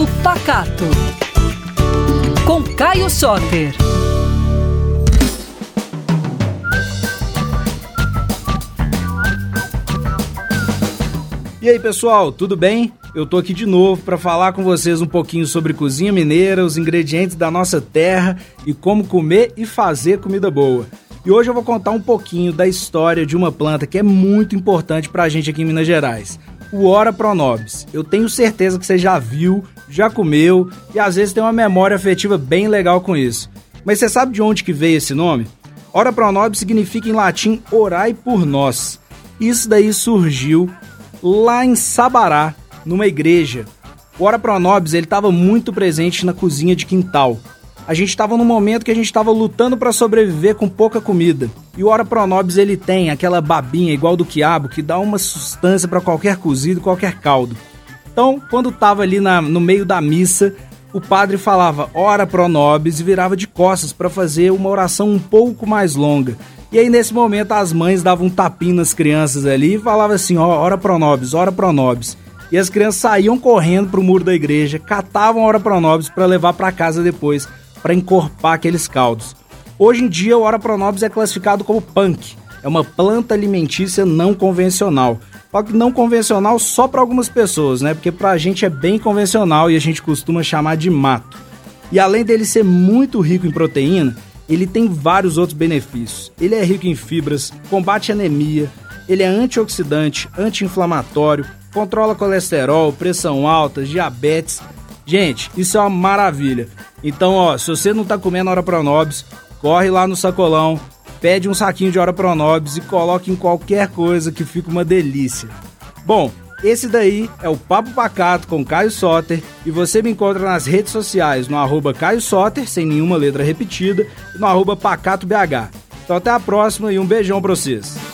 Papo Pacato. Com Caio Soter. E aí, pessoal, tudo bem? Eu tô aqui de novo para falar com vocês um pouquinho sobre cozinha mineira, os ingredientes da nossa terra e como comer e fazer comida boa. E hoje eu vou contar um pouquinho da história de uma planta que é muito importante pra gente aqui em Minas Gerais. O Ora Pronobis. Eu tenho certeza que você já viu, já comeu e às vezes tem uma memória afetiva bem legal com isso. Mas você sabe de onde que veio esse nome? Ora Pronobis significa em latim orai por nós. Isso daí surgiu lá em Sabará, numa igreja. O Ora Pronobis ele estava muito presente na cozinha de quintal. A gente estava num momento que a gente estava lutando para sobreviver com pouca comida. E o Ora Pronobis ele tem aquela babinha igual do quiabo que dá uma sustância para qualquer cozido, qualquer caldo. Então, quando estava ali na, no meio da missa, o padre falava Ora Pronobis e virava de costas para fazer uma oração um pouco mais longa. E aí, nesse momento, as mães davam um tapinho nas crianças ali e falavam assim: ó, ora pronobis, ora pronobis. E as crianças saíam correndo pro muro da igreja, catavam a ora pronobis para levar para casa depois, para encorpar aqueles caldos. Hoje em dia, o ora pronobis é classificado como punk. É uma planta alimentícia não convencional. Só que não convencional só para algumas pessoas, né? Porque pra gente é bem convencional e a gente costuma chamar de mato. E além dele ser muito rico em proteína, ele tem vários outros benefícios. Ele é rico em fibras, combate anemia, ele é antioxidante, anti-inflamatório, controla colesterol, pressão alta, diabetes. Gente, isso é uma maravilha. Então, ó, se você não tá comendo Hora Pronobis, corre lá no sacolão, pede um saquinho de Hora Pronobis e coloque em qualquer coisa que fica uma delícia. Bom, esse daí é o Papo Pacato com Caio Soter e você me encontra nas redes sociais no arroba Caio Soter, sem nenhuma letra repetida, e no arroba PacatoBH. Então até a próxima e um beijão pra vocês.